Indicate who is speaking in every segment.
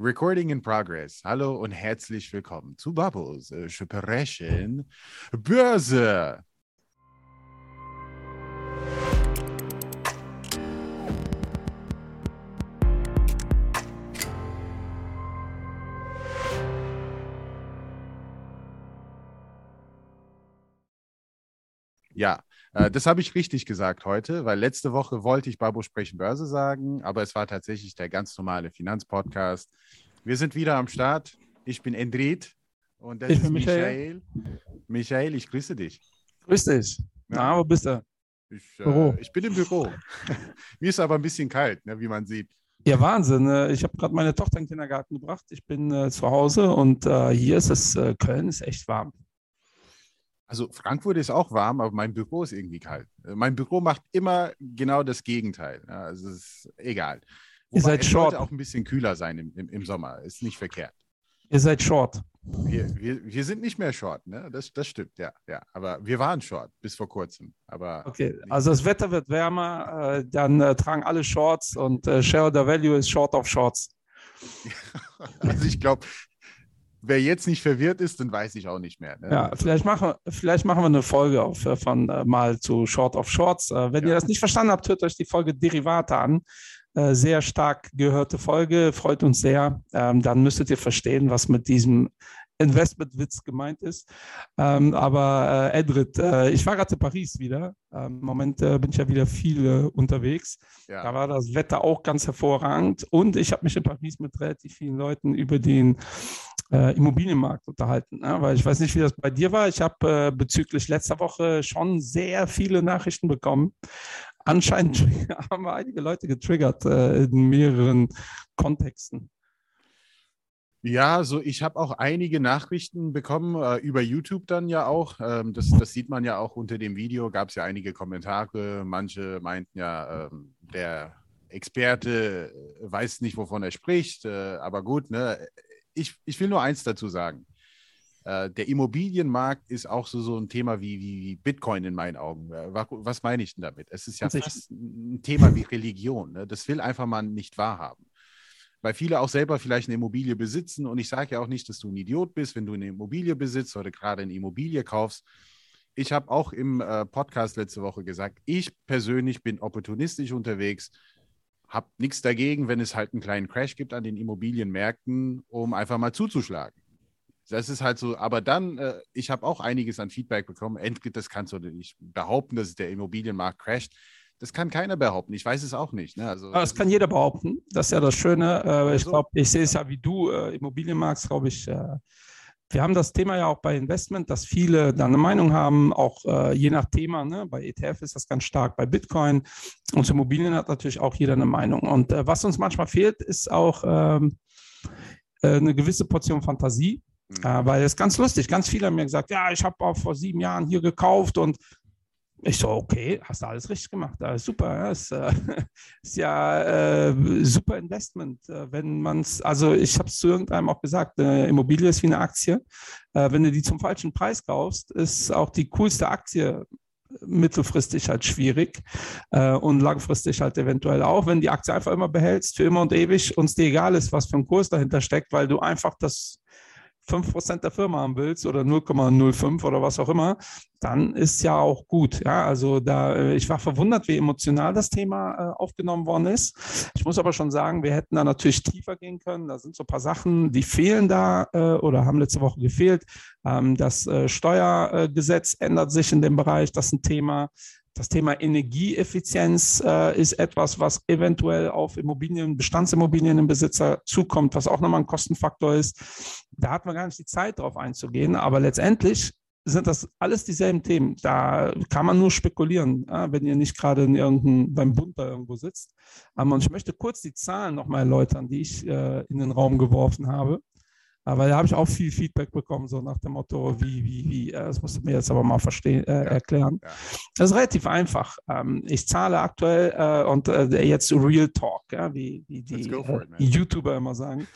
Speaker 1: Recording in progress. Hallo und herzlich willkommen zu Bubbles. Äh, Sprechen Börse. Ja, äh, das habe ich richtig gesagt heute, weil letzte Woche wollte ich Babo sprechen Börse sagen, aber es war tatsächlich der ganz normale Finanzpodcast. Wir sind wieder am Start. Ich bin Endrit und das
Speaker 2: Ich
Speaker 1: ist
Speaker 2: Michael.
Speaker 1: Michael. Michael, ich grüße dich.
Speaker 2: Grüß dich. Na, wo bist du?
Speaker 1: Ich,
Speaker 2: Büro.
Speaker 1: äh, ich bin im Büro. Mir ist aber ein bisschen kalt, ne, wie man sieht.
Speaker 2: Ja, Wahnsinn. äh, Ich habe gerade meine Tochter in den Kindergarten gebracht. Ich bin äh, zu Hause und äh, hier ist es, äh, Köln ist echt warm.
Speaker 1: Also Frankfurt ist auch warm, aber mein Büro ist irgendwie kalt. Äh, Mein Büro macht immer genau das Gegenteil. Ja, also es ist egal.
Speaker 2: Ihr seid
Speaker 1: es
Speaker 2: short.
Speaker 1: sollte auch ein bisschen kühler sein im, im, im Sommer. Ist nicht verkehrt.
Speaker 2: Ihr seid short.
Speaker 1: Wir, wir, wir sind nicht mehr short, ne? Das, das stimmt, ja, ja. Aber wir waren short bis vor kurzem. Aber
Speaker 2: Okay, also das Wetter wird wärmer, äh, dann äh, tragen alle Shorts und äh, Shareholder Value ist Short of Shorts.
Speaker 1: also ich glaube, wer jetzt nicht verwirrt ist, dann weiß ich auch nicht mehr. Ne?
Speaker 2: Ja, vielleicht machen, wir- vielleicht machen wir eine Folge auf, äh, von äh, mal zu Short of Shorts. Äh, wenn
Speaker 1: Ja.
Speaker 2: ihr das nicht verstanden habt, hört euch die Folge Derivate an. Äh, sehr stark gehörte Folge, freut uns sehr. Ähm, dann müsstet ihr verstehen, was mit diesem Investmentwitz gemeint ist. Ähm, aber äh, Edrit, äh, ich war gerade in Paris wieder. Ähm, Im Moment äh, bin ich ja wieder viel äh, unterwegs. Da
Speaker 1: Ja.
Speaker 2: war das Wetter auch ganz hervorragend. Und ich habe mich in Paris mit relativ vielen Leuten über den äh, Immobilienmarkt unterhalten. Ne? Weil ich weiß nicht, wie das bei dir war. Ich habe äh, bezüglich letzter Woche schon sehr viele Nachrichten bekommen. Anscheinend haben wir einige Leute getriggert äh, in mehreren Kontexten.
Speaker 1: Ja, so ich habe auch einige Nachrichten bekommen, äh, über YouTube dann ja auch. Ähm, das, das sieht man ja auch unter dem Video, gab es ja einige Kommentare. Manche meinten ja, ähm, der Experte äh, weiß nicht, wovon er spricht. Äh, aber gut, ne? Ich, ich will nur eins dazu sagen. Äh, der Immobilienmarkt ist auch so, so ein Thema wie, wie, Bitcoin in meinen Augen. Äh, wa- was meine ich denn damit? Es ist ja fast ein Thema wie Religion. Ne? Das will einfach man nicht wahrhaben weil viele auch selber vielleicht eine Immobilie besitzen. Und ich sage ja auch nicht, dass du ein Idiot bist, wenn du eine Immobilie besitzt oder gerade eine Immobilie kaufst. Ich habe auch im äh, Podcast letzte Woche gesagt, ich persönlich bin opportunistisch unterwegs, habe nichts dagegen, wenn es halt einen kleinen Crash gibt an den Immobilienmärkten, um einfach mal zuzuschlagen. Das ist halt so, aber dann, äh, ich habe auch einiges an Feedback bekommen. Endlich, das kannst du nicht behaupten, dass der Immobilienmarkt crasht. Das kann keiner behaupten. Ich weiß es auch nicht. Ne? Also,
Speaker 2: Aber das kann jeder behaupten. Das ist ja das Schöne. Äh, ich glaube, ich sehe es ja wie du, äh, Immobilienmarkt, glaube ich. Wir haben das Thema ja auch bei Investment, dass viele da eine Meinung haben, auch äh, je nach Thema. Ne? Bei ETF ist das ganz stark, bei Bitcoin. Und zu Immobilien hat natürlich auch jeder eine Meinung. Und äh, was uns manchmal fehlt, ist auch ähm, äh, eine gewisse Portion Fantasie.
Speaker 1: Mhm.
Speaker 2: Äh, weil es ist ganz lustig. Ganz viele haben mir gesagt, ja, ich habe auch vor sieben Jahren hier gekauft und ich so, okay, hast du alles richtig gemacht. Alles super. Ja, ist, äh, ist ja äh, super Investment, äh, wenn man es, also ich habe es zu irgendeinem auch gesagt, äh, Immobilie ist wie eine Aktie. Äh, wenn du die zum falschen Preis kaufst, ist auch die coolste Aktie mittelfristig halt schwierig äh, und langfristig halt eventuell auch, wenn die Aktie einfach immer behältst, für immer und ewig und es dir egal ist, was für ein Kurs dahinter steckt, weil du einfach das 5% der Firma haben willst oder 0,05 oder was auch immer, dann ist ja auch gut. Ja, also da, äh, ich war verwundert, wie emotional das Thema äh, aufgenommen worden ist. Ich muss aber schon sagen, wir hätten da natürlich tiefer gehen können. Da sind so ein paar Sachen, die fehlen da äh, oder haben letzte Woche gefehlt. Ähm, das Steuergesetz ändert sich in dem Bereich. Das ist ein Thema. Das Thema Energieeffizienz äh, ist etwas, was eventuell auf Immobilien, Bestandsimmobilien im Besitzer zukommt, was auch nochmal ein Kostenfaktor ist. Da hat man gar nicht die Zeit drauf einzugehen, aber letztendlich sind das alles dieselben Themen. Da kann man nur spekulieren, ja, wenn ihr nicht gerade in irgendein, beim Bund da irgendwo sitzt. Und ich möchte kurz die Zahlen nochmal erläutern, die ich äh, in den Raum geworfen habe. Aber da habe ich auch viel Feedback bekommen, so nach dem Motto, wie, wie, wie, äh, das musst du mir jetzt aber mal verstehen, äh, erklären.
Speaker 1: ja.
Speaker 2: Das ist relativ einfach. Ähm, ich zahle aktuell äh, und äh, jetzt Real Talk, ja, wie, wie die äh,
Speaker 1: it.
Speaker 2: YouTuber immer sagen.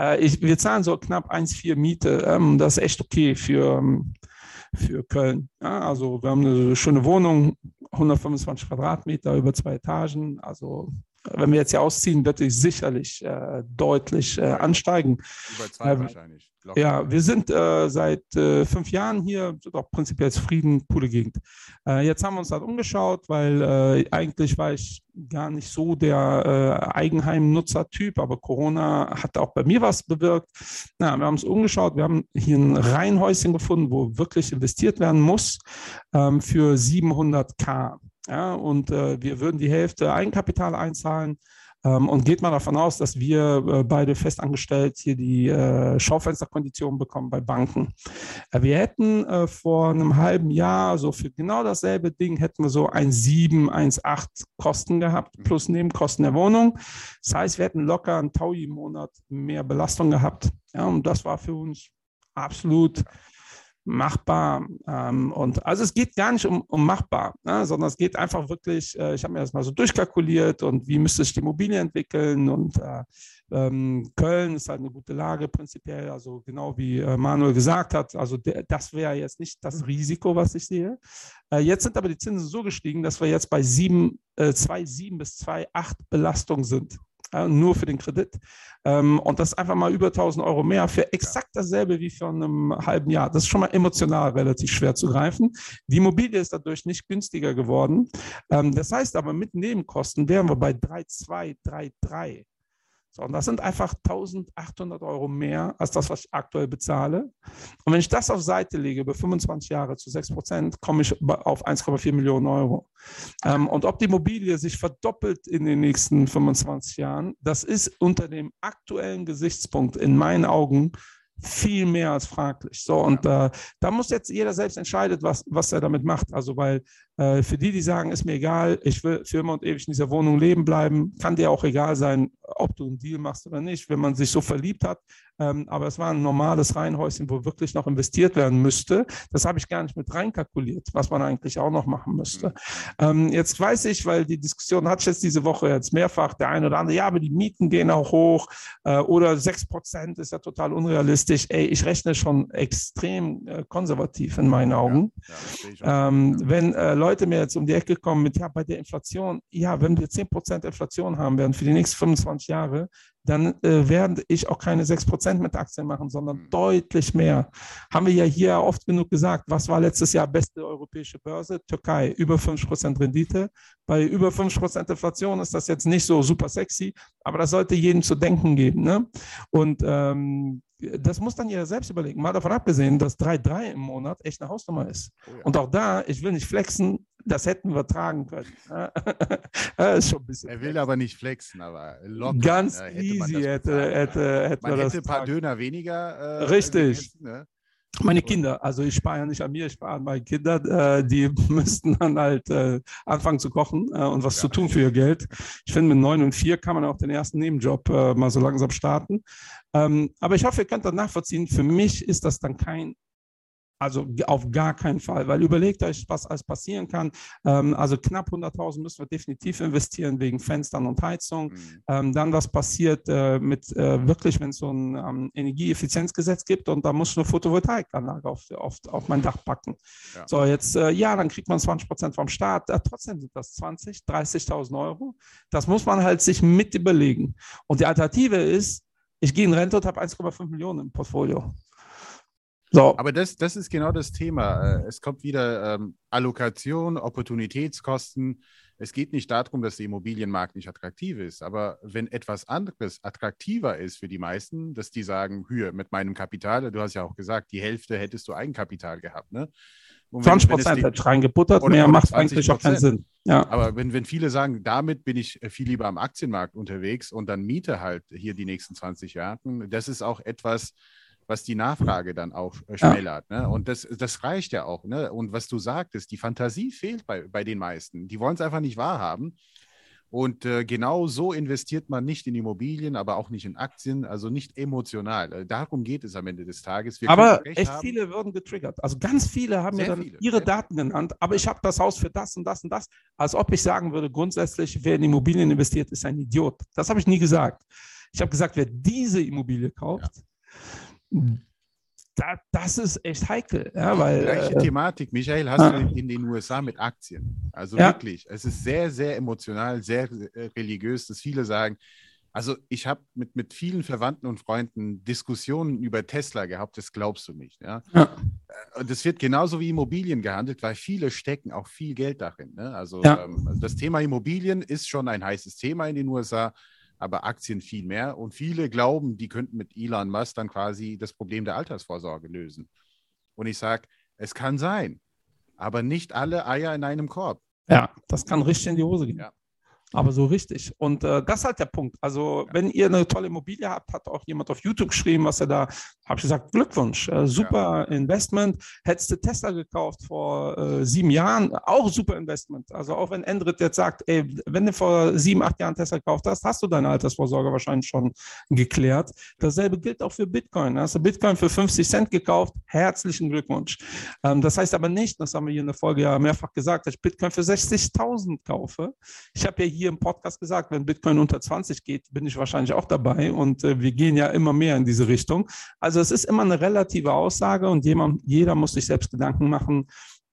Speaker 2: Äh, ich, wir zahlen so knapp 1,4 Miete. Ähm, das ist echt okay für, ähm, für Köln. Also wir haben eine schöne Wohnung, 125 Quadratmeter über zwei Etagen. Also wenn wir jetzt hier ausziehen, wird es sicherlich äh, deutlich äh, ansteigen. Über zwei äh, wahrscheinlich. Locker. Ja, wir sind äh, seit äh, fünf Jahren hier, sind auch prinzipiell zufrieden, coole Gegend. Äh, jetzt haben wir uns halt umgeschaut, weil eigentlich war ich gar nicht so der Eigenheim-Nutzer-Typ, aber Corona hat auch bei mir was bewirkt. Na, wir haben uns umgeschaut, wir haben hier ein Reihenhäuschen gefunden, wo wirklich investiert werden muss ähm, für 700k. Ja, und äh, wir würden die Hälfte Eigenkapital einzahlen. Ähm, und geht man davon aus, dass wir äh, beide festangestellt hier die äh, Schaufensterkonditionen bekommen bei Banken. Äh, wir hätten äh, vor einem halben Jahr, so für genau dasselbe Ding, hätten wir so 1,7, 1,8 Kosten gehabt, mhm. plus Nebenkosten der Wohnung. Das heißt, wir hätten locker einen Taui im Monat mehr Belastung gehabt. Ja, und das war für uns absolut machbar. Ähm, und also es geht gar nicht um, um machbar, ne, sondern es geht einfach wirklich, äh, ich habe mir das mal so durchkalkuliert und wie müsste sich die Immobilie entwickeln und äh, ähm, Köln ist halt eine gute Lage prinzipiell, also genau wie äh, Manuel gesagt hat, also das wäre jetzt nicht das Risiko, was ich sehe. Äh, jetzt sind aber die Zinsen so gestiegen, dass wir jetzt bei 2,7 äh, bis 2,8 Belastung sind äh, nur für den Kredit. Ähm, und das einfach mal über 1000 Euro mehr für exakt dasselbe wie vor einem halben Jahr. Das ist schon mal emotional relativ schwer zu greifen. Die Immobilie ist dadurch nicht günstiger geworden. Ähm, das heißt aber, mit Nebenkosten wären wir bei 3,2, 3,3. So, und das sind einfach 1800 Euro mehr als das, was ich aktuell bezahle. Und wenn ich das auf Seite lege über 25 Jahre zu 6 Prozent, komme ich auf 1,4 Millionen Euro. Ähm, und ob die Immobilie sich verdoppelt in den nächsten 25 Jahren, das ist unter dem aktuellen Gesichtspunkt in meinen Augen viel mehr als fraglich. So, und äh, da muss jetzt jeder selbst entscheiden, was, was er damit macht. Also, weil für die, die sagen, ist mir egal, ich will für immer und ewig in dieser Wohnung leben bleiben, kann dir auch egal sein, ob du einen Deal machst oder nicht, wenn man sich so verliebt hat. Ähm, aber es war ein normales Reihenhäuschen, wo wirklich noch investiert werden müsste. Das habe ich gar nicht mit reinkalkuliert, was man eigentlich auch noch machen müsste. Mhm. Ähm, jetzt weiß ich, weil die Diskussion hat jetzt diese Woche jetzt mehrfach, der eine oder andere, ja, aber die Mieten gehen auch hoch äh, oder 6 Prozent ist ja total unrealistisch. Ey, ich rechne schon extrem äh, konservativ in meinen Augen. Ja, ja, ähm, wenn äh, Leute mir jetzt um die Ecke kommen mit, ja, bei der Inflation, ja, wenn wir 10 Prozent Inflation haben werden für die nächsten 25 Jahre, dann äh, werde ich auch keine 6% mit Aktien machen, sondern mhm. deutlich mehr. Haben wir ja hier oft genug gesagt, was war letztes Jahr beste europäische Börse? Türkei, über 5% Rendite. Bei über 5% Inflation ist das jetzt nicht so super sexy, aber das sollte jedem zu denken geben. Ne? Und ähm, das muss dann jeder selbst überlegen. Mal davon abgesehen, dass 3,3 im Monat echt eine Hausnummer ist. Oh ja. Und auch da, ich will nicht flexen, das hätten wir tragen können.
Speaker 1: bisschen er will aber nicht flexen, aber
Speaker 2: locker. Ganz ja, hätte easy hätte, hätte, hätte
Speaker 1: man, hätte ein paar tragen. Döner weniger.
Speaker 2: Äh, Richtig. Gegessen, ne? Meine Kinder, also ich spare ja nicht an mir, ich spare an meine Kinder, äh, die müssten dann halt äh, anfangen zu kochen äh, und was ja. zu tun für ihr Geld. Ich finde, mit neun und vier kann man auch den ersten Nebenjob mal so langsam starten. Ähm, aber ich hoffe, ihr könnt das nachvollziehen. Für mich ist das dann kein also auf gar keinen Fall, weil überlegt euch, was alles passieren kann. Ähm, also knapp 100.000 müssen wir definitiv investieren wegen Fenstern und Heizung. Mhm. Ähm, dann was passiert äh, mit äh, wirklich, wenn es so ein ähm, Energieeffizienzgesetz gibt und da muss ich eine Photovoltaikanlage auf, auf, auf mein Dach packen. Ja. So, jetzt, äh, ja, dann kriegt man 20 Prozent vom Staat. Äh, trotzdem sind das 20, 30.000 Euro. Das muss man halt sich mit überlegen. Und die Alternative ist, ich gehe in Rente und habe 1,5 Millionen im Portfolio.
Speaker 1: So. Aber das, das ist genau das Thema. Äh, es kommt wieder ähm, Allokation, Opportunitätskosten. Es geht nicht darum, dass der Immobilienmarkt nicht attraktiv ist, aber wenn etwas anderes attraktiver ist für die meisten, dass die sagen, Höhe mit meinem Kapital, du hast ja auch gesagt, die Hälfte hättest du Eigenkapital gehabt, ne?
Speaker 2: 20 Prozent ich reingebuttert, mehr macht eigentlich auch keinen Sinn.
Speaker 1: Ja. Aber wenn, wenn viele sagen, damit bin ich viel lieber am Aktienmarkt unterwegs und dann miete halt hier die nächsten 20 Jahre, das ist auch etwas, was die Nachfrage dann auch äh, schmälert. Ja. Ne? Und das, das reicht ja auch. Ne? Und was du sagtest, die Fantasie fehlt bei, bei den meisten. Die wollen es einfach nicht wahrhaben. Und äh, genau so investiert man nicht in Immobilien, aber auch nicht in Aktien, also nicht emotional. Äh, darum geht es am Ende des Tages.
Speaker 2: Wir aber echt haben. viele würden getriggert. Also ganz viele haben mir dann viele, ihre Daten viele. genannt, aber ich habe das Haus für das und das und das. Als ob ich sagen würde, grundsätzlich, wer in Immobilien investiert, ist ein Idiot. Das habe ich nie gesagt. Ich habe gesagt, wer diese Immobilie kauft, ja da, das ist echt heikel. Ja, weil,
Speaker 1: Gleiche
Speaker 2: äh,
Speaker 1: Thematik, Michael, hast du in, in den USA mit Aktien. Also
Speaker 2: Ja.
Speaker 1: wirklich, es ist sehr, sehr emotional, sehr äh, religiös, dass viele sagen, also ich habe mit, mit vielen Verwandten und Freunden Diskussionen über Tesla gehabt, das glaubst du nicht. Ja?
Speaker 2: Ja.
Speaker 1: Und es wird genauso wie Immobilien gehandelt, weil viele stecken auch viel Geld darin. Ne? Also,
Speaker 2: Ja.
Speaker 1: ähm, also das Thema Immobilien ist schon ein heißes Thema in den USA, aber Aktien viel mehr. Und viele glauben, die könnten mit Elon Musk dann quasi das Problem der Altersvorsorge lösen. Und ich sage, es kann sein, aber nicht alle Eier in einem Korb.
Speaker 2: Ja, das kann richtig in die Hose gehen.
Speaker 1: Ja.
Speaker 2: Aber so richtig. Und äh, das ist halt der Punkt. Also, wenn ihr eine tolle Immobilie habt, hat auch jemand auf YouTube geschrieben, was er da, habe ich gesagt, Glückwunsch, äh, super Investment. Hättest du Tesla gekauft vor äh, sieben Jahren, auch super Investment. Also, auch wenn Endrit jetzt sagt, ey, wenn du vor sieben, acht Jahren Tesla gekauft hast, hast du deine Altersvorsorge wahrscheinlich schon geklärt. Dasselbe gilt auch für Bitcoin. Hast du Bitcoin für 50 Cent gekauft? Herzlichen Glückwunsch. Ähm, das heißt aber nicht, das haben wir hier in der Folge ja mehrfach gesagt, dass ich Bitcoin für 60.000 kaufe. Ich habe ja hier im Podcast gesagt, wenn Bitcoin unter 20 geht, bin ich wahrscheinlich auch dabei und äh, wir gehen ja immer mehr in diese Richtung. Also es ist immer eine relative Aussage und jemand, jeder muss sich selbst Gedanken machen,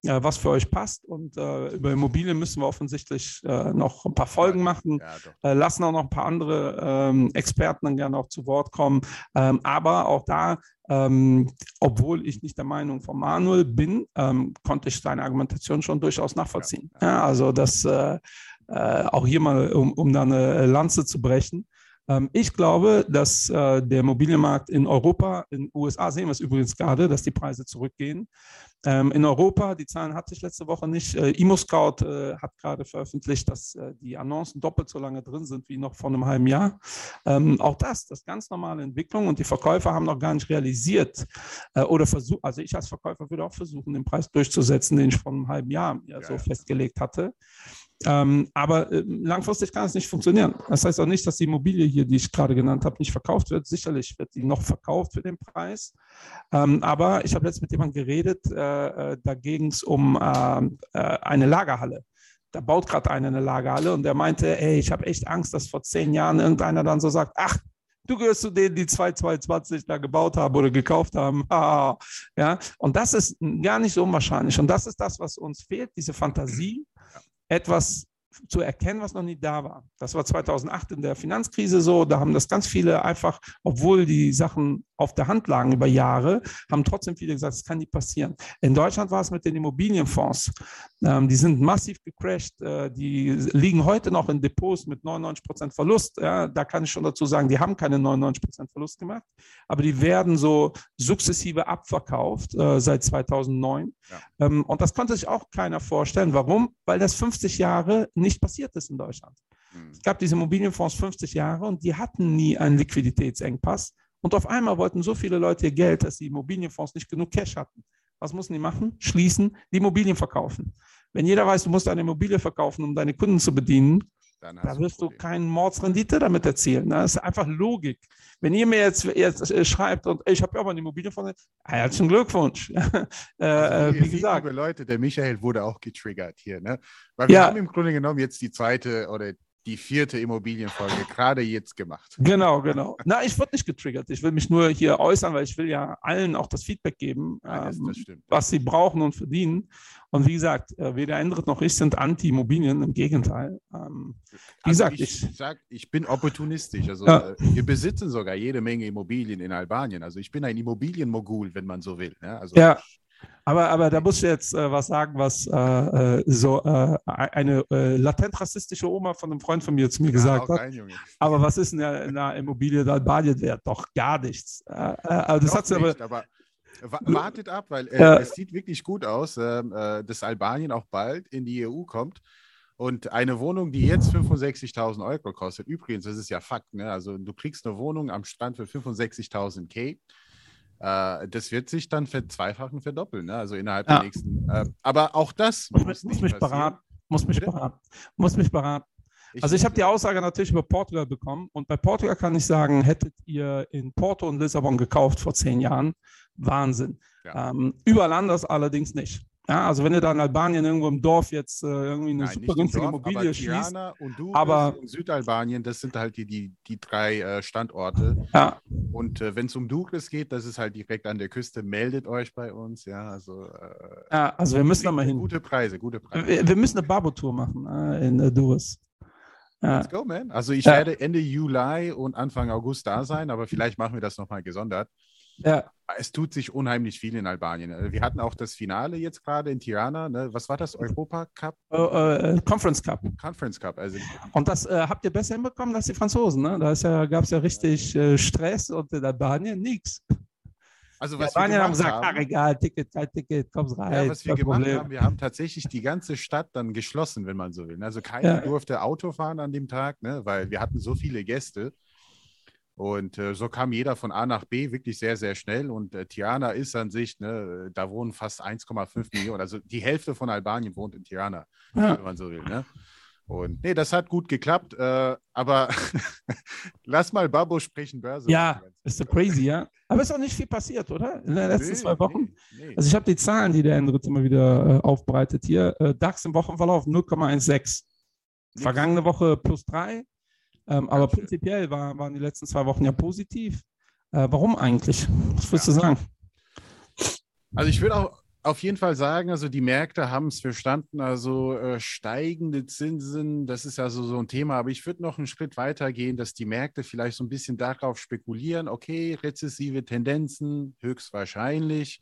Speaker 2: äh, was für euch passt. Und äh, über Immobilien müssen wir offensichtlich äh, noch ein paar Folgen machen
Speaker 1: Ja,
Speaker 2: äh, lassen auch noch ein paar andere ähm, Experten dann gerne auch zu Wort kommen. Ähm, aber auch da, ähm, obwohl ich nicht der Meinung von Manuel bin, ähm, konnte ich seine Argumentation schon durchaus nachvollziehen. Ja, also das äh, äh, auch hier mal, um, um da eine Lanze zu brechen. Ähm, ich glaube, dass äh, der Immobilienmarkt in Europa, in den USA sehen wir es übrigens gerade, dass die Preise zurückgehen. Ähm, in Europa, die Zahlen hatte ich letzte Woche nicht, äh, ImmoScout äh, hat gerade veröffentlicht, dass äh, die Annoncen doppelt so lange drin sind wie noch vor einem halben Jahr. Ähm, auch das, das ist ganz normale Entwicklung und die Verkäufer haben noch gar nicht realisiert äh, oder versucht, also ich als Verkäufer würde auch versuchen, den Preis durchzusetzen, den ich vor einem halben Jahr ja, so
Speaker 1: ja.
Speaker 2: festgelegt hatte. Ähm, aber äh, langfristig kann es nicht funktionieren. Das heißt auch nicht, dass die Immobilie hier, die ich gerade genannt habe, nicht verkauft wird. Sicherlich wird die noch verkauft für den Preis. Ähm, aber ich habe letztens mit jemandem geredet, äh, äh, da ging es um äh, äh, eine Lagerhalle. Da baut gerade einer eine Lagerhalle und der meinte, ey, ich habe echt Angst, dass vor zehn Jahren irgendeiner dann so sagt, ach, du gehörst zu denen, die 2022 da gebaut haben oder gekauft haben. Ja, und das ist gar nicht so unwahrscheinlich. Und das ist das, was uns fehlt, diese Fantasie, etwas zu erkennen, was noch nie da war. Das war 2008 in der Finanzkrise so. Da haben das ganz viele einfach, obwohl die Sachen auf der Hand lagen über Jahre, haben trotzdem viele gesagt, das kann nicht passieren. In Deutschland war es mit den Immobilienfonds. Ähm, die sind massiv gecrashed. Äh, die liegen heute noch in Depots mit 99 Prozent Verlust. Ja, da kann ich schon dazu sagen, die haben keine 99 Prozent Verlust gemacht, aber die werden so sukzessive abverkauft äh, seit 2009.
Speaker 1: Ja.
Speaker 2: Ähm, und das konnte sich auch keiner vorstellen. Warum? Weil das 50 Jahre nicht passiert ist in Deutschland.
Speaker 1: Hm.
Speaker 2: Es gab diese Immobilienfonds 50 Jahre und die hatten nie einen Liquiditätsengpass. Und auf einmal wollten so viele Leute ihr Geld, dass die Immobilienfonds nicht genug Cash hatten. Was mussten die machen? Schließen, die Immobilien verkaufen. Wenn jeder weiß, du musst eine Immobilie verkaufen, um deine Kunden zu bedienen, da wirst du
Speaker 1: Problem.
Speaker 2: keine Mordsrendite damit erzielen. Das ist einfach Logik. Wenn ihr mir jetzt, jetzt äh, schreibt und ich habe ja auch mal eine Immobilie von, herzlichen Glückwunsch. äh,
Speaker 1: Also,
Speaker 2: äh, wie gesagt,
Speaker 1: liebe Leute, der Michael wurde auch getriggert hier, ne? Weil wir
Speaker 2: Ja.
Speaker 1: haben im Grunde genommen jetzt die zweite oder die vierte Immobilienfolge gerade jetzt gemacht.
Speaker 2: Genau, genau. Na, ich wurde nicht getriggert. Ich will mich nur hier äußern, weil ich will ja allen auch das Feedback geben,
Speaker 1: Ja, das,
Speaker 2: ähm, was sie brauchen und verdienen. Und wie gesagt, äh, weder Endrit noch ich sind Anti-Immobilien, im Gegenteil. Ähm, wie
Speaker 1: Also
Speaker 2: gesagt,
Speaker 1: ich,
Speaker 2: ich-
Speaker 1: sag, ich bin opportunistisch. Also
Speaker 2: Ja.
Speaker 1: äh, wir besitzen sogar jede Menge Immobilien in Albanien. Also ich bin ein Immobilienmogul, wenn man so will. Ne? Also
Speaker 2: Ja. Aber, aber da muss ich jetzt äh, was sagen, was äh, äh, so äh, eine äh, latent rassistische Oma von einem Freund von mir zu mir gesagt
Speaker 1: ja,
Speaker 2: hat.
Speaker 1: rein, Junge.
Speaker 2: Aber was ist denn in einer Immobilie in Albanien wert? Doch gar nichts. Äh, äh, aber das hat sie aber.
Speaker 1: aber wa- wartet ab, weil es sieht wirklich gut aus, ähm, äh, dass Albanien auch bald in die EU kommt. Und eine Wohnung, die jetzt 65.000 Euro kostet, übrigens, das ist ja Fakt, ne? also du kriegst eine Wohnung am Strand für 65.000 K. Äh, das wird sich dann verzweifachen, verdoppeln, ne? also innerhalb
Speaker 2: Ja.
Speaker 1: der nächsten. Äh, aber auch das
Speaker 2: Muss,
Speaker 1: muss,
Speaker 2: mich- muss
Speaker 1: nicht
Speaker 2: mich
Speaker 1: passieren.
Speaker 2: beraten. Muss mich
Speaker 1: Bitte?
Speaker 2: beraten. Muss mich beraten. Also ich habe die Aussage natürlich über Portugal bekommen und bei Portugal kann ich sagen, hättet ihr in Porto und Lissabon gekauft vor zehn Jahren, Wahnsinn.
Speaker 1: Ja.
Speaker 2: Ähm, überall anders allerdings nicht. Ja, also wenn du da in Albanien irgendwo im Dorf jetzt äh, irgendwie eine
Speaker 1: Nein,
Speaker 2: super günstige
Speaker 1: Dorf,
Speaker 2: Immobilie
Speaker 1: aber
Speaker 2: schließt,
Speaker 1: und du
Speaker 2: aber-
Speaker 1: und Südalbanien, das sind halt die, die, die drei äh, Standorte.
Speaker 2: ja,
Speaker 1: Und äh, wenn es um Douglas geht, das ist halt direkt an der Küste, meldet euch bei uns. Ja, also äh,
Speaker 2: ja, also wir müssen da mal hin.
Speaker 1: gute Preise, gute Preise.
Speaker 2: Wir, wir müssen eine Babo-Tour machen äh, in äh. Ja,
Speaker 1: Let's go, man. Also ich
Speaker 2: Ja.
Speaker 1: werde Ende Juli und Anfang August da sein, aber vielleicht machen wir das nochmal gesondert.
Speaker 2: Ja,
Speaker 1: Es tut sich unheimlich viel in Albanien. Äh, Wir hatten auch das Finale jetzt gerade in Tirana. Ne? Was war das? Europa Cup?
Speaker 2: äh, äh, Conference Cup.
Speaker 1: Conference Cup. Also
Speaker 2: Und das äh, habt ihr besser hinbekommen als die Franzosen. Ne? Da ja, gab es ja richtig Stress und in Albanien nichts.
Speaker 1: Also was wir
Speaker 2: Albanien haben
Speaker 1: gemacht
Speaker 2: gesagt, ach
Speaker 1: haben,
Speaker 2: egal, Ticket, kein Ticket, kommst rein.
Speaker 1: ja, was wir gemacht
Speaker 2: Problem.
Speaker 1: haben, wir haben tatsächlich die ganze Stadt dann geschlossen, wenn man so will. Also keiner
Speaker 2: Ja.
Speaker 1: durfte Auto fahren an dem Tag, ne? weil wir hatten so viele Gäste. Und äh, so kam jeder von A nach B wirklich sehr, sehr schnell. Und äh, Tirana ist an sich, ne, da wohnen fast 1,5 Millionen. Also die Hälfte von Albanien wohnt in Tirana,
Speaker 2: Ja.
Speaker 1: wenn man so will. Ne? Und nee, das hat gut geklappt. Äh, aber lass mal Babo sprechen, Börse.
Speaker 2: Ja, ist so crazy, ja. Aber ist auch nicht viel passiert, oder? In den letzten
Speaker 1: Nee,
Speaker 2: zwei Wochen.
Speaker 1: nee, nee.
Speaker 2: Also ich habe die Zahlen, die der Hendrit immer wieder äh, aufbereitet hier. Äh, DAX im Wochenverlauf 0,16.
Speaker 1: Nix.
Speaker 2: Vergangene Woche plus 3. Ähm, aber
Speaker 1: schön.
Speaker 2: prinzipiell war, waren die letzten zwei Wochen ja positiv. Äh, warum eigentlich? Was würdest
Speaker 1: Ja.
Speaker 2: du sagen?
Speaker 1: Also ich würde auch auf jeden Fall sagen, also die Märkte haben es verstanden, also äh, steigende Zinsen, das ist also so ein Thema, aber ich würde noch einen Schritt weiter gehen, dass die Märkte vielleicht so ein bisschen darauf spekulieren, okay, rezessive Tendenzen, höchstwahrscheinlich.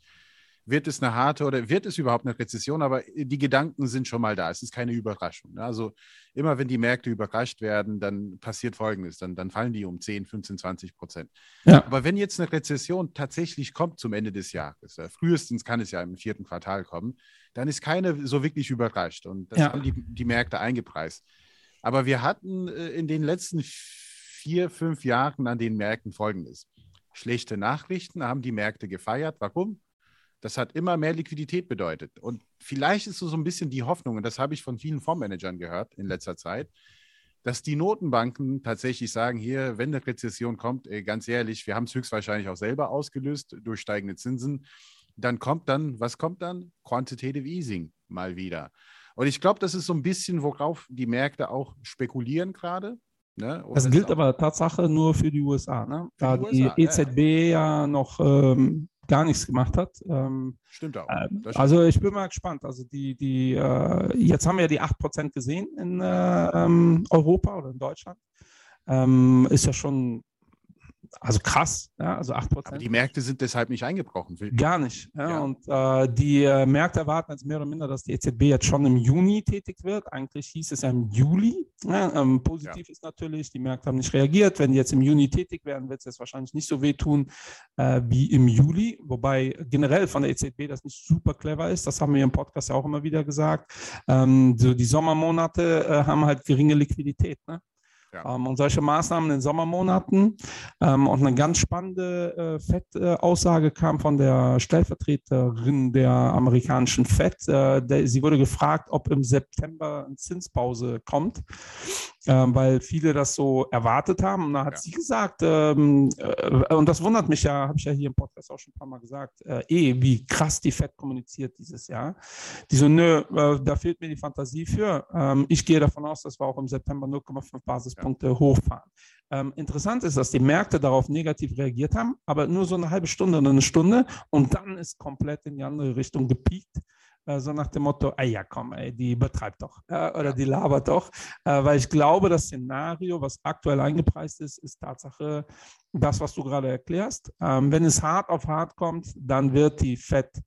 Speaker 1: Wird es eine harte oder wird es überhaupt eine Rezession? Aber die Gedanken sind schon mal da. Es ist keine Überraschung. ne? Also immer wenn die Märkte überrascht werden, dann passiert Folgendes. Dann, dann fallen die um 10, 15, 20 Prozent.
Speaker 2: Ja.
Speaker 1: Aber wenn jetzt eine Rezession tatsächlich kommt zum Ende des Jahres, äh, frühestens kann es ja im vierten Quartal kommen, dann ist keine so wirklich überrascht. Und das
Speaker 2: Ja.
Speaker 1: haben die, die Märkte eingepreist. Aber wir hatten äh, in den letzten vier, fünf Jahren an den Märkten Folgendes. Schlechte Nachrichten haben die Märkte gefeiert. Warum? Das hat immer mehr Liquidität bedeutet. Und vielleicht ist so, so ein bisschen die Hoffnung, und das habe ich von vielen Fondsmanagern gehört in letzter Zeit, dass die Notenbanken tatsächlich sagen, hier, wenn eine Rezession kommt, ganz ehrlich, wir haben es höchstwahrscheinlich auch selber ausgelöst durch steigende Zinsen, dann kommt dann, was kommt dann? Quantitative Easing mal wieder. Und ich glaube, das ist so ein bisschen, worauf die Märkte auch spekulieren gerade. Ne?
Speaker 2: Das gilt aber Tatsache nur für die USA, ne? Da
Speaker 1: die
Speaker 2: die,
Speaker 1: USA, ja,
Speaker 2: EZB ja, noch ähm, gar nichts gemacht hat. Ähm,
Speaker 1: Stimmt auch.
Speaker 2: ähm,
Speaker 1: Das stimmt.
Speaker 2: also ich bin mal gespannt. Also die, die, äh, jetzt haben wir ja die 8% gesehen in äh, ähm, Europa oder in Deutschland. Ähm, ist ja schon, also krass, ja, also 8%.
Speaker 1: Aber die Märkte sind deshalb nicht eingebrochen.
Speaker 2: Gar nicht. Ja.
Speaker 1: Ja.
Speaker 2: Und äh, die äh, Märkte erwarten jetzt mehr oder minder, dass die EZB jetzt schon im Juni tätig wird. Eigentlich hieß es ja im Juli. Ja, ähm, positiv ist natürlich, die Märkte haben nicht reagiert. Wenn die jetzt im Juni tätig werden, wird es jetzt wahrscheinlich nicht so wehtun äh, wie im Juli. Wobei generell von der EZB das nicht super clever ist. Das haben wir im Podcast ja auch immer wieder gesagt. Ähm, so die Sommermonate äh, haben halt geringe Liquidität. Ne?
Speaker 1: Ja.
Speaker 2: Ähm, und solche Maßnahmen in den Sommermonaten. Ähm, und eine ganz spannende äh, FED-Aussage kam von der Stellvertreterin der amerikanischen FED. Äh, der, sie wurde gefragt, ob im September eine Zinspause kommt, ähm, weil viele das so erwartet haben. Und da hat
Speaker 1: Ja.
Speaker 2: sie gesagt, ähm, äh, und das wundert mich ja, habe ich ja hier im Podcast auch schon ein paar Mal gesagt, äh, eh, wie krass die FED kommuniziert dieses Jahr. Die so, nö, äh, da fehlt mir die Fantasie für. Ähm, ich gehe davon aus, dass wir auch im September 0,5 Basispunkte hochfahren. Ähm, interessant ist, dass die Märkte darauf negativ reagiert haben, aber nur so eine halbe Stunde oder eine Stunde und dann ist komplett in die andere Richtung gepiekt. So nach dem Motto, ey, ja komm, ey, die übertreibt doch äh, oder die labert doch. Äh, weil ich glaube, das Szenario, was aktuell eingepreist ist, ist Tatsache das, was du gerade erklärst. Ähm, wenn es hart auf hart kommt, dann wird die FED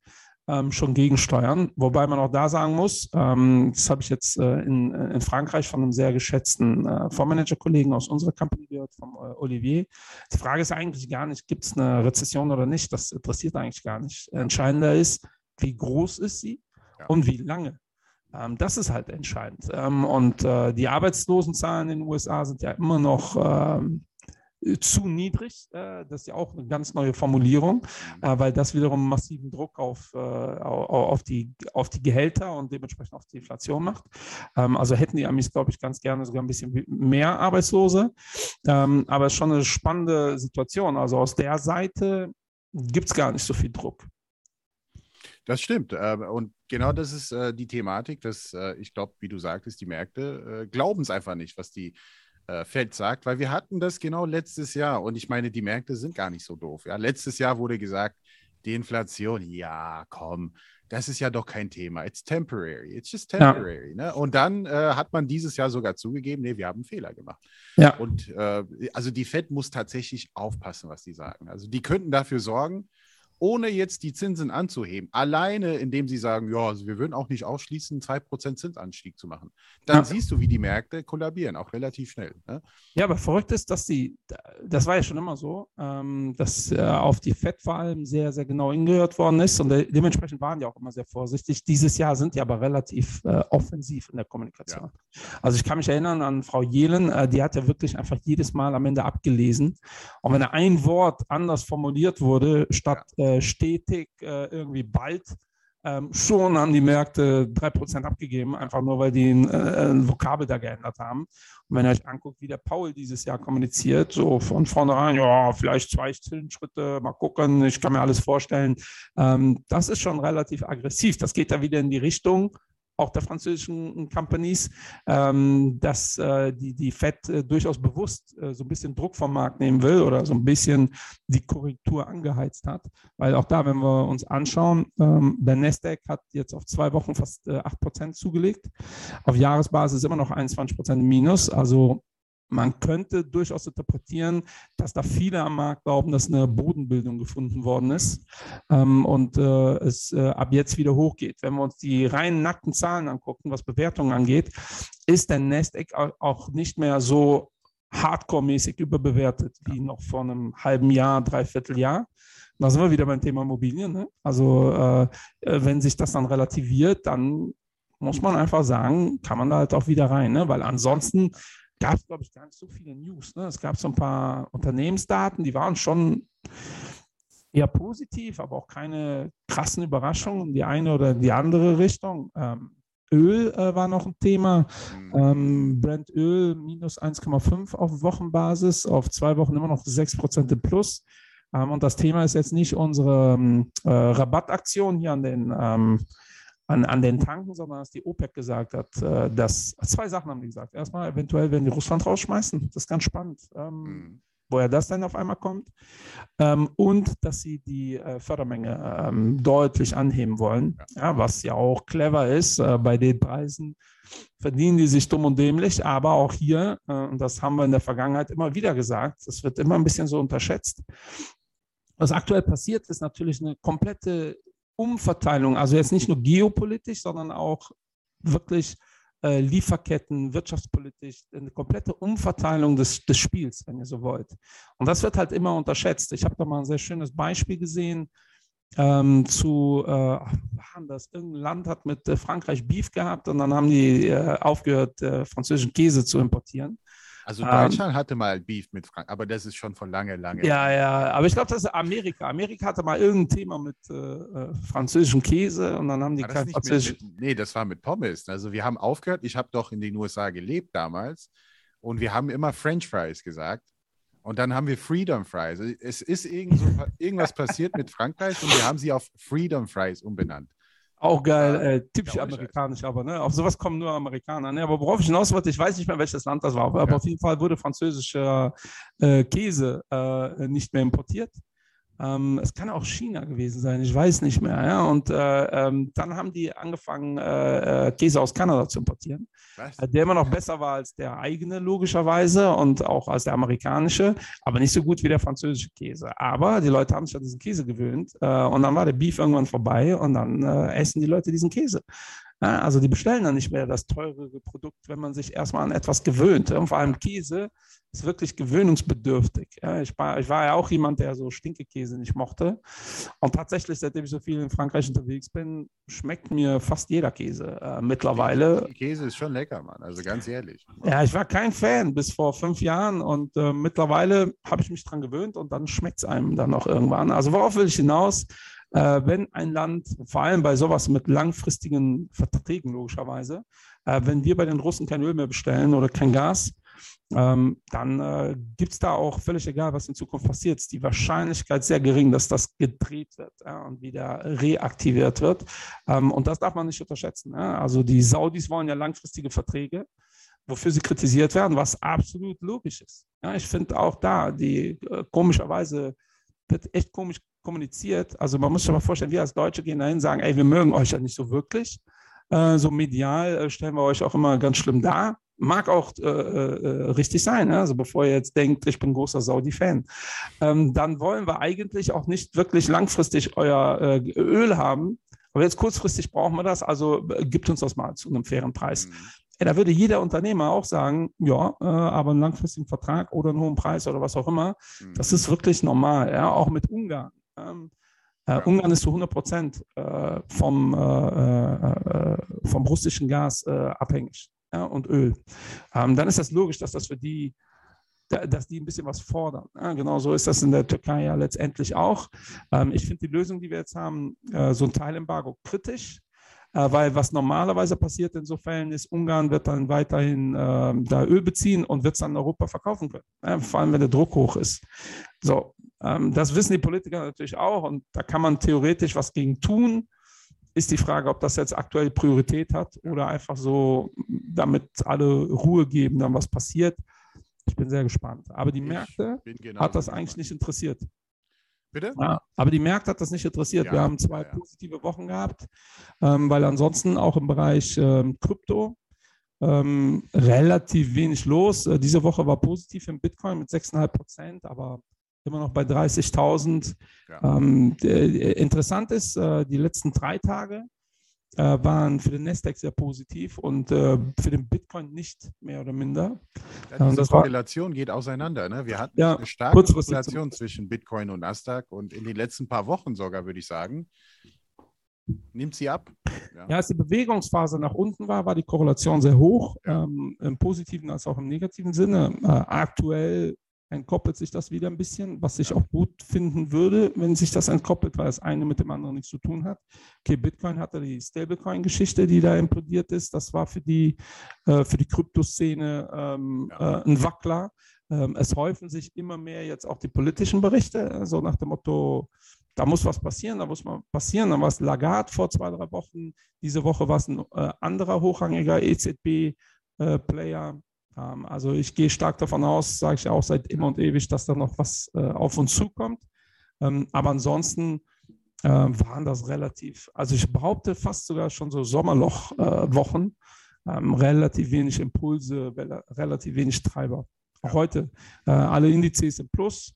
Speaker 2: ähm, schon gegensteuern. Wobei man auch da sagen muss, ähm, das habe ich jetzt äh, in, in Frankreich von einem sehr geschätzten äh, Fondsmanager-Kollegen aus unserer Company gehört, vom Olivier. Die Frage ist eigentlich gar nicht, gibt es eine Rezession oder nicht? Das interessiert eigentlich gar nicht. Entscheidender ist, wie groß ist sie. Und wie lange. Ähm, das ist halt entscheidend. Ähm, und äh, die Arbeitslosenzahlen in den USA sind ja immer noch ähm, zu niedrig. Äh, das ist ja auch eine ganz neue Formulierung, äh, weil das wiederum massiven Druck auf, äh, au- auf, die, auf die Gehälter und dementsprechend auf die Inflation macht. Ähm, also hätten die Amis, glaube ich, ganz gerne sogar ein bisschen mehr Arbeitslose. Ähm, aber es ist schon eine spannende Situation. Also aus der Seite gibt es gar nicht so viel Druck.
Speaker 1: Das stimmt. Äh, und genau das ist äh, die Thematik, dass äh, ich glaube, wie du sagtest, die Märkte glauben es einfach nicht, was die Fed sagt, weil wir hatten das genau letztes Jahr. Und ich meine, die Märkte sind gar nicht so doof. Ja? Letztes Jahr wurde gesagt, die Inflation, ja, komm, das ist ja doch kein Thema. It's temporary. It's just temporary. Ja. Ne? Und dann äh, hat man dieses Jahr sogar zugegeben, nee, wir haben einen Fehler gemacht. Ja. Und äh, also die Fed muss tatsächlich aufpassen, was die sagen. Also die könnten dafür sorgen, ohne jetzt die Zinsen anzuheben, alleine indem sie sagen, ja, also wir würden auch nicht ausschließen, 2% Zinsanstieg zu machen, dann ja. siehst du, wie die Märkte kollabieren, auch relativ schnell. Ne?
Speaker 2: Ja, aber verrückt ist, dass die, das war ja schon immer so, ähm, dass äh, auf die FED vor allem sehr, sehr genau hingehört worden ist und de dementsprechend waren die auch immer sehr vorsichtig. Dieses Jahr sind die aber relativ äh, offensiv in der Kommunikation. Ja. Also ich kann mich erinnern an Frau Jelen, äh, die hat ja wirklich einfach jedes Mal am Ende abgelesen. Und wenn ein Wort anders formuliert wurde, statt ja äh, stetig äh, irgendwie bald. Ähm, schon haben die Märkte 3% abgegeben, einfach nur weil die ein, äh, Vokabel da geändert haben. Und wenn ihr euch anguckt, wie der Paul dieses Jahr kommuniziert, so von vornherein, ja, vielleicht zwei Schritte, mal gucken, ich kann mir alles vorstellen. Ähm, das ist schon relativ aggressiv. Das geht da wieder in die Richtung, auch der französischen Companies, ähm, dass äh, die, die FED äh, durchaus bewusst äh, so ein bisschen Druck vom Markt nehmen will oder so ein bisschen die Korrektur angeheizt hat. Weil auch da, wenn wir uns anschauen, ähm, der Nasdaq hat jetzt auf zwei Wochen fast äh, 8% zugelegt. Auf Jahresbasis immer noch 21% Minus. Also man könnte durchaus interpretieren, dass da viele am Markt glauben, dass eine Bodenbildung gefunden worden ist ähm, und äh, es äh, ab jetzt wieder hochgeht. Wenn wir uns die rein nackten Zahlen angucken, was Bewertungen angeht, ist der Nasdaq auch nicht mehr so hardcore-mäßig überbewertet wie noch vor einem halben Jahr, dreiviertel Jahr. Da sind wir wieder beim Thema Immobilien. Ne? Also äh, äh wenn sich das dann relativiert, dann muss man einfach sagen, kann man da halt auch wieder rein, ne? weil ansonsten gab es, glaube ich, gar nicht so viele News. Ne? Es gab so ein paar Unternehmensdaten, die waren schon eher positiv, aber auch keine krassen Überraschungen in die eine oder die andere Richtung. Ähm, Öl äh, war noch ein Thema. Mhm. Ähm, Brent Öl minus 1,5 auf Wochenbasis, auf zwei Wochen immer noch 6% im Plus. Ähm, und das Thema ist jetzt nicht unsere ähm, äh, Rabattaktion hier an den ähm, an, an den Tanken, sondern dass die OPEC gesagt hat, äh, dass zwei Sachen haben die gesagt. Erstmal, eventuell werden die Russland rausschmeißen. Das ist ganz spannend. Ähm, mhm. Woher das dann auf einmal kommt. Ähm, und dass sie die äh, Fördermenge ähm, deutlich anheben wollen. Ja. ja. was ja auch clever ist. Äh, bei den Preisen verdienen die sich dumm und dämlich. Aber auch hier, äh, und das haben wir in der Vergangenheit immer wieder gesagt, das wird immer ein bisschen so unterschätzt. Was aktuell passiert, ist natürlich eine komplette Umverteilung, also jetzt nicht nur geopolitisch, sondern auch wirklich äh, Lieferketten, wirtschaftspolitisch, eine komplette Umverteilung des, des Spiels, wenn ihr so wollt. Und das wird halt immer unterschätzt. Ich habe da mal ein sehr schönes Beispiel gesehen ähm, zu, äh, das, irgendein Land hat mit äh, Frankreich Beef gehabt und dann haben die äh, aufgehört, äh, französischen Käse zu importieren.
Speaker 1: Also ähm, Deutschland ähm, hatte mal Beef mit Frankreich, aber das ist schon von lange, lange.
Speaker 2: Ja, ja, aber ich glaube, das ist Amerika. Amerika hatte mal irgendein Thema mit äh, äh französischem Käse und dann haben die kein französisch.
Speaker 1: nee, das war mit Pommes. Also wir haben aufgehört, ich habe doch in den USA gelebt damals und wir haben immer French Fries gesagt. Und dann haben wir Freedom Fries. Es ist irgend so, irgendwas passiert mit Frankreich und wir haben sie auf Freedom Fries umbenannt.
Speaker 2: Auch geil, äh, typisch ja, amerikanisch, aber ne, auf sowas kommen nur Amerikaner. Ne? Aber worauf ich hinaus wollte, ich weiß nicht mehr, welches Land das war, aber ja. auf jeden Fall wurde französischer äh, Käse äh, nicht mehr importiert. Ähm, es kann auch China gewesen sein, ich weiß nicht mehr. Ja? Und äh, ähm, dann haben die angefangen, äh, äh Käse aus Kanada zu importieren, äh, der immer noch besser war als der eigene, logischerweise, und auch als der amerikanische, aber nicht so gut wie der französische Käse. Aber die Leute haben sich an diesen Käse gewöhnt äh, und dann war der Beef irgendwann vorbei und dann äh, essen die Leute diesen Käse. Ja, also die bestellen dann nicht mehr das teurere Produkt, wenn man sich erstmal an etwas gewöhnt. Und vor allem Käse ist wirklich gewöhnungsbedürftig. Ja, ich, war, ich war ja auch jemand, der so Stinkekäse nicht mochte. Und tatsächlich, seitdem ich so viel in Frankreich unterwegs bin, schmeckt mir fast jeder Käse äh, mittlerweile.
Speaker 1: Käse ist schon lecker, Mann. Also ganz ehrlich.
Speaker 2: Ja, ich war kein Fan bis vor fünf Jahren und äh, mittlerweile habe ich mich dran gewöhnt und dann schmeckt es einem dann auch irgendwann. Also worauf will ich hinaus? Äh, wenn ein Land, vor allem bei sowas mit langfristigen Verträgen logischerweise, äh, wenn wir bei den Russen kein Öl mehr bestellen oder kein Gas, ähm, dann äh, gibt es da auch völlig egal, was in Zukunft passiert, ist die Wahrscheinlichkeit sehr gering, dass das gedreht wird ja, und wieder reaktiviert wird. Ähm, und das darf man nicht unterschätzen. Ja. Also die Saudis wollen ja langfristige Verträge wofür sie kritisiert werden, was absolut logisch ist. Ja, ich finde auch da, die äh, komischerweise wird echt komisch kommuniziert. Also man muss sich mal vorstellen, wir als Deutsche gehen dahin und sagen, ey, wir mögen euch ja nicht so wirklich. Äh, so medial äh, stellen wir euch auch immer ganz schlimm dar. Mag auch äh, äh richtig sein, ne? also bevor ihr jetzt denkt, ich bin großer Saudi-Fan. Ähm, dann wollen wir eigentlich auch nicht wirklich langfristig euer äh, Öl haben. Aber jetzt kurzfristig brauchen wir das, also gibt uns das mal zu einem fairen Preis. Mhm. Ja, da würde jeder Unternehmer auch sagen, ja, äh, aber einen langfristigen Vertrag oder einen hohen Preis oder was auch immer, mhm. das ist wirklich normal, ja, auch mit Ungarn. Ähm, äh, ja. Ungarn ist zu 100 Prozent äh, vom, äh, äh, vom russischen Gas äh, abhängig ja, und Öl. Ähm, dann ist das logisch, dass das für die dass die ein bisschen was fordern. Ja, genau so ist das in der Türkei ja letztendlich auch. Ähm, ich finde die Lösung, die wir jetzt haben, so ein Teilembargo kritisch. Äh, weil was normalerweise passiert in so Fällen ist, Ungarn wird dann weiterhin äh, da Öl beziehen und wird es dann in Europa verkaufen können, äh, vor allem wenn der Druck hoch ist. So, ähm, das wissen die Politiker natürlich auch und da kann man theoretisch was gegen tun. Ist die Frage, ob das jetzt aktuell Priorität hat oder einfach so, damit alle Ruhe geben, dann was passiert. Ich bin sehr gespannt. Aber die Märkte hat das eigentlich nicht interessiert. Bitte? Ja, aber die Märkte hat das nicht interessiert. Ja, Wir haben zwei ja, positive Wochen gehabt, ähm, weil ansonsten auch im Bereich ähm, Krypto ähm, relativ wenig los. Äh, diese Woche war positiv im Bitcoin mit 6,5 Prozent, aber immer noch bei 30.000. Ähm, äh, interessant ist, äh, die letzten drei Tage äh, waren für den Nasdaq sehr positiv und äh, für den Bitcoin nicht mehr oder minder.
Speaker 1: Ja, diese Korrelation geht auseinander. Ne? Wir hatten ja, eine starke Korrelation zwischen Bitcoin und Nasdaq und in den letzten paar Wochen sogar, würde ich sagen, nimmt sie ab.
Speaker 2: Ja. ja, als die Bewegungsphase nach unten war, war die Korrelation sehr hoch, ja. ähm, im positiven als auch im negativen Sinne. Äh, aktuell entkoppelt sich das wieder ein bisschen, was ich auch gut finden würde, wenn sich das entkoppelt, weil das eine mit dem anderen nichts zu tun hat. Okay, Bitcoin hatte die Stablecoin-Geschichte, die da implodiert ist. Das war für die, äh, für die Kryptoszene ähm, ja. äh, ein Wackler. Ähm, es häufen sich immer mehr jetzt auch die politischen Berichte, so nach dem Motto, da muss was passieren, da muss mal passieren. Dann war es Lagarde vor zwei, drei Wochen. Diese Woche war es ein äh, anderer hochrangiger EZB-Player, äh, also ich gehe stark davon aus, sage ich auch seit immer und ewig, dass da noch was äh, auf uns zukommt. Ähm, aber ansonsten äh, waren das relativ, also ich behaupte fast sogar schon so Sommerlochwochen, äh, ähm, relativ wenig Impulse, relativ wenig Treiber. Auch heute, äh, alle Indizes im Plus.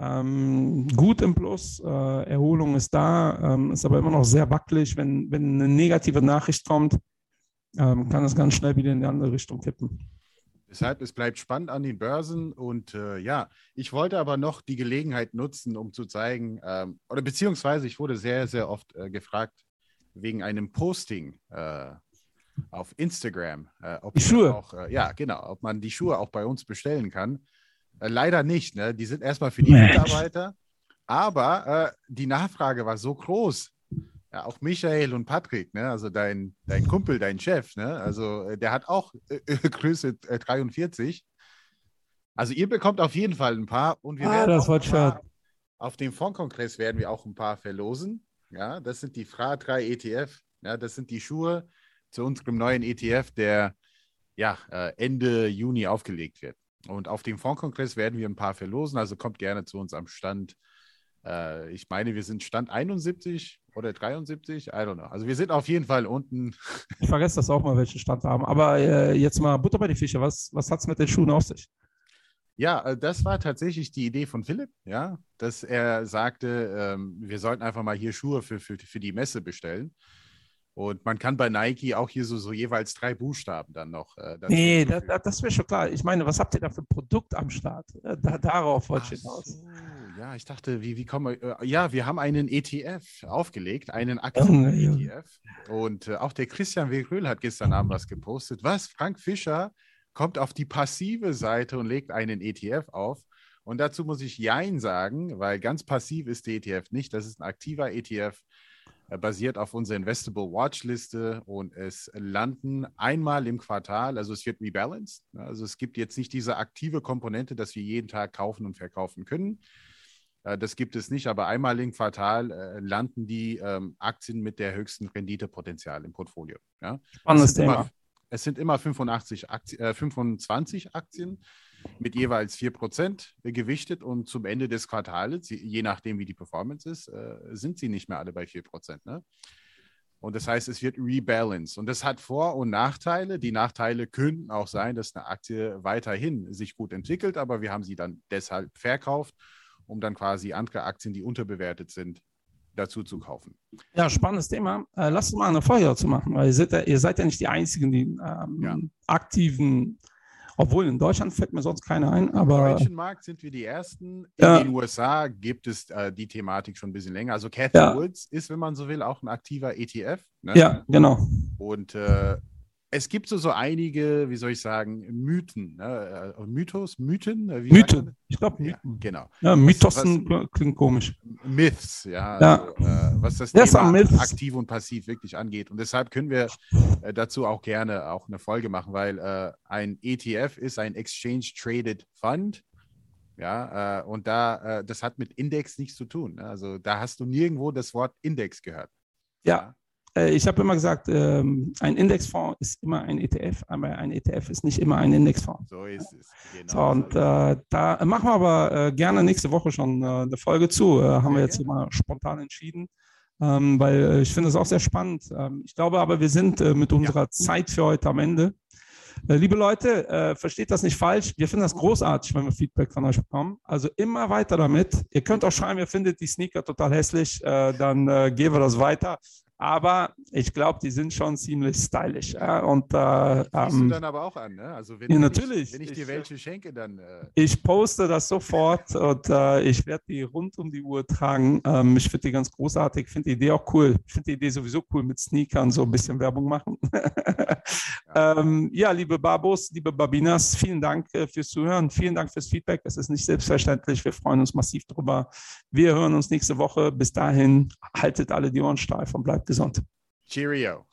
Speaker 2: Ähm, gut im Plus, äh, Erholung ist da, ähm, ist aber immer noch sehr wackelig. Wenn, wenn eine negative Nachricht kommt, ähm, kann es ganz schnell wieder in die andere Richtung kippen.
Speaker 1: Deshalb, es bleibt spannend an den Börsen. Und äh, ja, ich wollte aber noch die Gelegenheit nutzen, um zu zeigen, ähm, oder beziehungsweise ich wurde sehr, sehr oft äh, gefragt wegen einem Posting äh, auf Instagram.
Speaker 2: Äh, ob die Schuhe.
Speaker 1: Auch, äh, ja, genau, ob man die Schuhe auch bei uns bestellen kann. Äh, leider nicht. Ne? Die sind erstmal für die Mitarbeiter. Aber die Nachfrage war so groß, ja, auch Michael und Patrick, ne? also dein, dein Kumpel, dein Chef, ne? also äh, der hat auch äh, Größe äh, 43. Also ihr bekommt auf jeden Fall ein paar und wir ah, werden
Speaker 2: das wird paar,
Speaker 1: auf dem Fondkongress werden wir auch ein paar verlosen. Ja, das sind die FRA 3 ETF. Ja, das sind die Schuhe zu unserem neuen ETF, der ja äh, Ende Juni aufgelegt wird. Und auf dem Fondkongress werden wir ein paar verlosen. Also kommt gerne zu uns am Stand. Äh, ich meine, wir sind Stand 71 oder 73, I don't know. Also wir sind auf jeden Fall unten.
Speaker 2: Ich vergesse das auch mal, welchen Stand wir haben. Aber äh, jetzt mal Butter bei die Fische. Was, was hat es mit den Schuhen auf sich?
Speaker 1: Ja, äh, das war tatsächlich die Idee von Philipp, ja, dass er sagte, ähm, wir sollten einfach mal hier Schuhe für, für, für die Messe bestellen. Und man kann bei Nike auch hier so, so jeweils drei Buchstaben dann noch.
Speaker 2: Äh, nee, da, da, das wäre schon klar. Ich meine, was habt ihr da für ein Produkt am Start? Äh, da, darauf wollte ich hinaus. So
Speaker 1: ja, ich dachte, wie, wie kommen wir. Äh, ja, wir haben einen ETF aufgelegt, einen aktiven oh, ETF. Und äh, auch der Christian Wegröhl hat gestern Abend was gepostet. Was? Frank Fischer kommt auf die passive Seite und legt einen ETF auf. Und dazu muss ich Jein sagen, weil ganz passiv ist der ETF nicht. Das ist ein aktiver ETF. Äh, basiert auf unserer Investable Watchliste und es landen einmal im Quartal, also es wird rebalanced. Also es gibt jetzt nicht diese aktive Komponente, dass wir jeden Tag kaufen und verkaufen können. Äh, das gibt es nicht, aber einmal im Quartal äh, landen die ähm, Aktien mit der höchsten Renditepotenzial im Portfolio. Ja?
Speaker 2: Spannendes Thema.
Speaker 1: Immer, es sind immer 85 Aktien, äh, 25 Aktien mit jeweils 4% gewichtet und zum Ende des Quartals, je nachdem wie die Performance ist, äh, sind sie nicht mehr alle bei 4%. Ne? Und das heißt, es wird rebalanced. Und das hat Vor- und Nachteile. Die Nachteile könnten auch sein, dass eine Aktie weiterhin sich gut entwickelt, aber wir haben sie dann deshalb verkauft, um dann quasi andere Aktien, die unterbewertet sind, dazu zu kaufen.
Speaker 2: Ja, spannendes Thema. Äh, lasst uns mal eine Folge dazu machen, weil ihr seid, ja, ihr seid ja nicht die Einzigen, die ähm, ja. aktiven obwohl in Deutschland fällt mir sonst keiner ein. Aber
Speaker 1: Im deutschen Markt sind wir die Ersten. In ja. den USA gibt es äh, die Thematik schon ein bisschen länger. Also Cathy ja. Woods ist, wenn man so will, auch ein aktiver ETF.
Speaker 2: Ne? Ja, genau.
Speaker 1: Und äh, es gibt so, so einige, wie soll ich sagen, Mythen, ne? Äh, Mythos, Mythen?
Speaker 2: Wie Mythen, ich glaube
Speaker 1: Mythen. Ja, genau.
Speaker 2: Ja, Mythosen was, klingt komisch.
Speaker 1: Myths, ja.
Speaker 2: ja. Also,
Speaker 1: äh, was das yes, Thema aktiv und passiv wirklich angeht. Und deshalb können wir äh, dazu auch gerne auch eine Folge machen, weil äh, ein ETF ist ein Exchange Traded Fund. Ja, äh, und da, äh, das hat mit Index nichts zu tun. Ne? Also da hast du nirgendwo das Wort Index gehört.
Speaker 2: Ja, äh, ich habe immer gesagt, ähm, ein Indexfonds ist immer ein ETF, aber ein ETF ist nicht immer ein Indexfonds.
Speaker 1: So ist es. Genau
Speaker 2: so, und äh, da machen wir aber äh, gerne nächste Woche schon äh, eine Folge zu. Äh, haben wir jetzt immer spontan entschieden, ähm, weil äh, ich finde es auch sehr spannend. Ähm, ich glaube aber, wir sind mit unserer ja. Zeit für heute am Ende. Liebe Leute, versteht das nicht falsch. Wir finden das großartig, wenn wir Feedback von euch bekommen. Also immer weiter damit. Ihr könnt auch schreiben, ihr findet die Sneaker total hässlich. dann gehen wir das weiter aber ich glaube, die sind schon ziemlich stylisch. Ja? Und, äh,
Speaker 1: ähm, du dann aber auch an, ne? Also wenn,
Speaker 2: ja, natürlich.
Speaker 1: Ich, wenn ich dir welche schenke, dann. Äh
Speaker 2: ich poste das sofort und äh, ich werde die rund um die Uhr tragen. Ähm, ich finde die ganz großartig, Ich finde die Idee auch cool. Ich finde die Idee sowieso cool mit Sneakern, so ein bisschen Werbung machen. ja. ähm, ja, liebe Babos, liebe Babinas, vielen Dank äh, fürs Zuhören. Vielen Dank fürs Feedback. Es ist nicht selbstverständlich. Wir freuen uns massiv drüber. Wir hören uns nächste Woche. Bis dahin, haltet alle die Ohren steif und bleibt interessant.
Speaker 1: Cheerio.